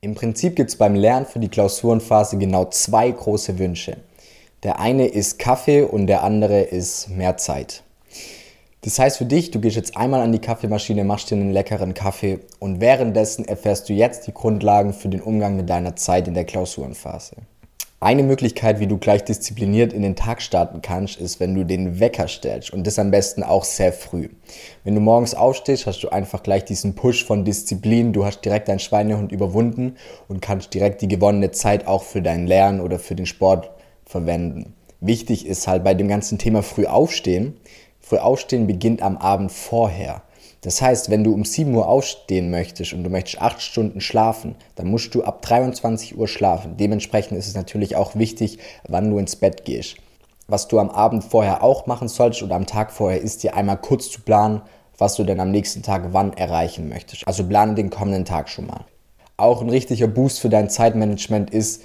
Im Prinzip gibt es beim Lernen für die Klausurenphase genau zwei große Wünsche. Der eine ist Kaffee und der andere ist mehr Zeit. Das heißt für dich, du gehst jetzt einmal an die Kaffeemaschine, machst dir einen leckeren Kaffee und währenddessen erfährst du jetzt die Grundlagen für den Umgang mit deiner Zeit in der Klausurenphase. Eine Möglichkeit, wie du gleich diszipliniert in den Tag starten kannst, ist, wenn du den Wecker stellst und das am besten auch sehr früh. Wenn du morgens aufstehst, hast du einfach gleich diesen Push von Disziplin, du hast direkt deinen Schweinehund überwunden und kannst direkt die gewonnene Zeit auch für dein Lernen oder für den Sport verwenden. Wichtig ist halt bei dem ganzen Thema früh aufstehen. Früh aufstehen beginnt am Abend vorher. Das heißt, wenn du um 7 Uhr aufstehen möchtest und du möchtest 8 Stunden schlafen, dann musst du ab 23 Uhr schlafen. Dementsprechend ist es natürlich auch wichtig, wann du ins Bett gehst. Was du am Abend vorher auch machen solltest oder am Tag vorher, ist dir einmal kurz zu planen, was du denn am nächsten Tag wann erreichen möchtest. Also plane den kommenden Tag schon mal. Auch ein richtiger Boost für dein Zeitmanagement ist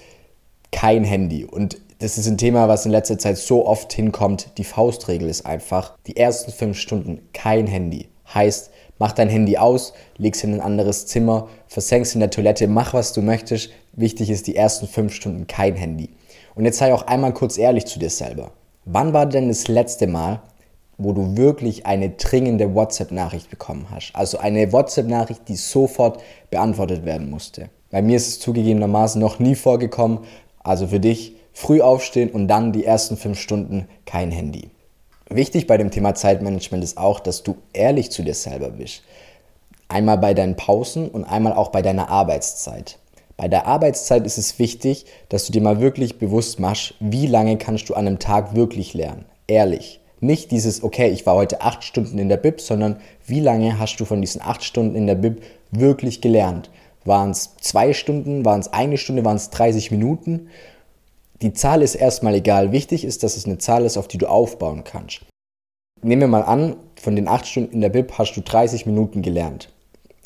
kein Handy. Und das ist ein Thema, was in letzter Zeit so oft hinkommt. Die Faustregel ist einfach, die ersten fünf Stunden kein Handy. Heißt, mach dein Handy aus, leg's in ein anderes Zimmer, versenk's in der Toilette, mach was du möchtest. Wichtig ist die ersten fünf Stunden kein Handy. Und jetzt sei auch einmal kurz ehrlich zu dir selber. Wann war denn das letzte Mal, wo du wirklich eine dringende WhatsApp-Nachricht bekommen hast? Also eine WhatsApp-Nachricht, die sofort beantwortet werden musste. Bei mir ist es zugegebenermaßen noch nie vorgekommen. Also für dich früh aufstehen und dann die ersten fünf Stunden kein Handy. Wichtig bei dem Thema Zeitmanagement ist auch, dass du ehrlich zu dir selber bist. Einmal bei deinen Pausen und einmal auch bei deiner Arbeitszeit. Bei der Arbeitszeit ist es wichtig, dass du dir mal wirklich bewusst machst, wie lange kannst du an einem Tag wirklich lernen. Ehrlich. Nicht dieses, okay, ich war heute acht Stunden in der Bib, sondern wie lange hast du von diesen acht Stunden in der Bib wirklich gelernt? Waren es zwei Stunden, waren es eine Stunde, waren es 30 Minuten? Die Zahl ist erstmal egal. Wichtig ist, dass es eine Zahl ist, auf die du aufbauen kannst. Nehmen wir mal an, von den 8 Stunden in der Bib hast du 30 Minuten gelernt.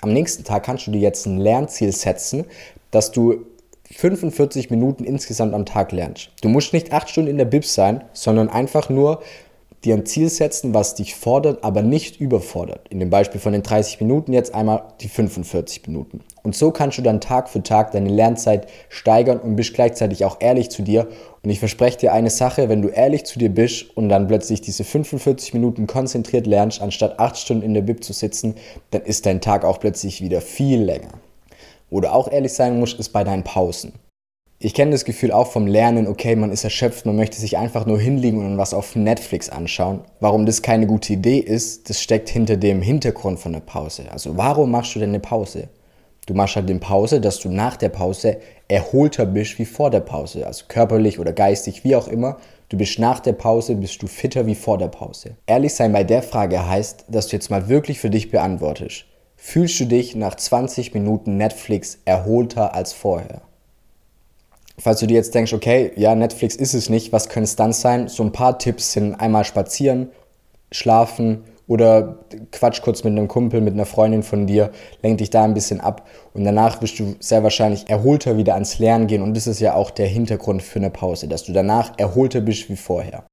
Am nächsten Tag kannst du dir jetzt ein Lernziel setzen, dass du 45 Minuten insgesamt am Tag lernst. Du musst nicht 8 Stunden in der Bib sein, sondern einfach nur dir ein Ziel setzen, was dich fordert, aber nicht überfordert. In dem Beispiel von den 30 Minuten jetzt einmal die 45 Minuten. Und so kannst du dann Tag für Tag deine Lernzeit steigern und bist gleichzeitig auch ehrlich zu dir. Und ich verspreche dir eine Sache, wenn du ehrlich zu dir bist und dann plötzlich diese 45 Minuten konzentriert lernst, anstatt 8 Stunden in der Bib zu sitzen, dann ist dein Tag auch plötzlich wieder viel länger. Wo du auch ehrlich sein musst, ist bei deinen Pausen. Ich kenne das Gefühl auch vom Lernen, okay, man ist erschöpft, man möchte sich einfach nur hinlegen und was auf Netflix anschauen. Warum das keine gute Idee ist, das steckt hinter dem Hintergrund von der Pause. Also warum machst du denn eine Pause? Du machst halt eine Pause, dass du nach der Pause erholter bist wie vor der Pause. Also körperlich oder geistig, wie auch immer. Du bist nach der Pause, bist du fitter wie vor der Pause. Ehrlich sein bei der Frage heißt, dass du jetzt mal wirklich für dich beantwortest. Fühlst du dich nach 20 Minuten Netflix erholter als vorher? Falls du dir jetzt denkst, okay, ja, Netflix ist es nicht, was könnte es dann sein? So ein paar Tipps sind einmal spazieren, schlafen oder quatsch kurz mit einem Kumpel, mit einer Freundin von dir, lenk dich da ein bisschen ab und danach wirst du sehr wahrscheinlich erholter wieder ans Lernen gehen und das ist ja auch der Hintergrund für eine Pause, dass du danach erholter bist wie vorher.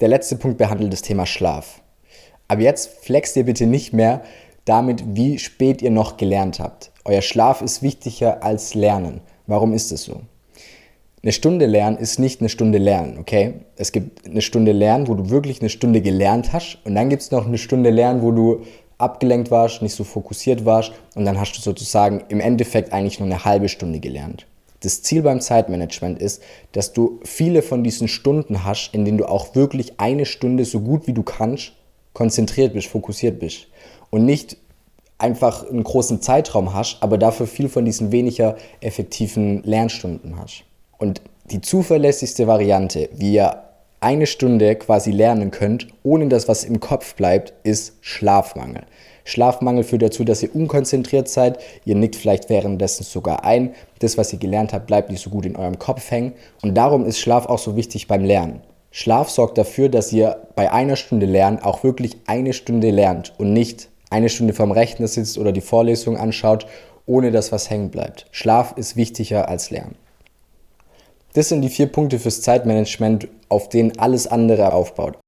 Der letzte Punkt behandelt das Thema Schlaf. Aber jetzt flext ihr bitte nicht mehr damit, wie spät ihr noch gelernt habt. Euer Schlaf ist wichtiger als Lernen. Warum ist es so? Eine Stunde lernen ist nicht eine Stunde lernen, okay? Es gibt eine Stunde lernen, wo du wirklich eine Stunde gelernt hast und dann gibt es noch eine Stunde lernen, wo du abgelenkt warst, nicht so fokussiert warst und dann hast du sozusagen im Endeffekt eigentlich nur eine halbe Stunde gelernt. Das Ziel beim Zeitmanagement ist, dass du viele von diesen Stunden hast, in denen du auch wirklich eine Stunde so gut wie du kannst konzentriert bist, fokussiert bist und nicht einfach einen großen Zeitraum hast, aber dafür viel von diesen weniger effektiven Lernstunden hast. Und die zuverlässigste Variante, wie ihr eine Stunde quasi lernen könnt, ohne dass was im Kopf bleibt, ist Schlafmangel. Schlafmangel führt dazu, dass ihr unkonzentriert seid, ihr nickt vielleicht währenddessen sogar ein, das, was ihr gelernt habt, bleibt nicht so gut in eurem Kopf hängen und darum ist Schlaf auch so wichtig beim Lernen. Schlaf sorgt dafür, dass ihr bei einer Stunde Lernen auch wirklich eine Stunde lernt und nicht eine Stunde vorm Rechner sitzt oder die Vorlesung anschaut, ohne dass was hängen bleibt. Schlaf ist wichtiger als Lernen. Das sind die vier Punkte fürs Zeitmanagement, auf denen alles andere aufbaut.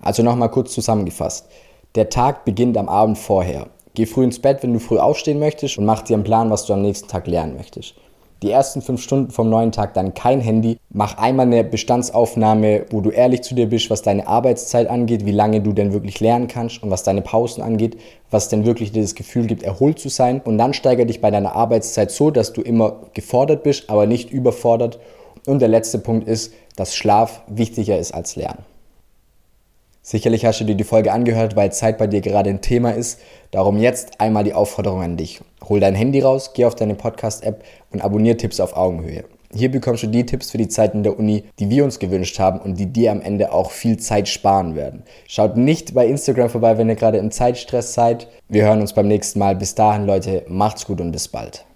Also nochmal kurz zusammengefasst. Der Tag beginnt am Abend vorher. Geh früh ins Bett, wenn du früh aufstehen möchtest und mach dir einen Plan, was du am nächsten Tag lernen möchtest die ersten fünf Stunden vom neuen Tag dann kein Handy. Mach einmal eine Bestandsaufnahme, wo du ehrlich zu dir bist, was deine Arbeitszeit angeht, wie lange du denn wirklich lernen kannst und was deine Pausen angeht, was denn wirklich dir das Gefühl gibt, erholt zu sein. Und dann steigere dich bei deiner Arbeitszeit so, dass du immer gefordert bist, aber nicht überfordert. Und der letzte Punkt ist, dass Schlaf wichtiger ist als Lernen. Sicherlich hast du dir die Folge angehört, weil Zeit bei dir gerade ein Thema ist. Darum jetzt einmal die Aufforderung an dich. Hol dein Handy raus, geh auf deine Podcast-App und abonniere Tipps auf Augenhöhe. Hier bekommst du die Tipps für die Zeiten der Uni, die wir uns gewünscht haben und die dir am Ende auch viel Zeit sparen werden. Schaut nicht bei Instagram vorbei, wenn ihr gerade im Zeitstress seid. Wir hören uns beim nächsten Mal. Bis dahin, Leute, macht's gut und bis bald.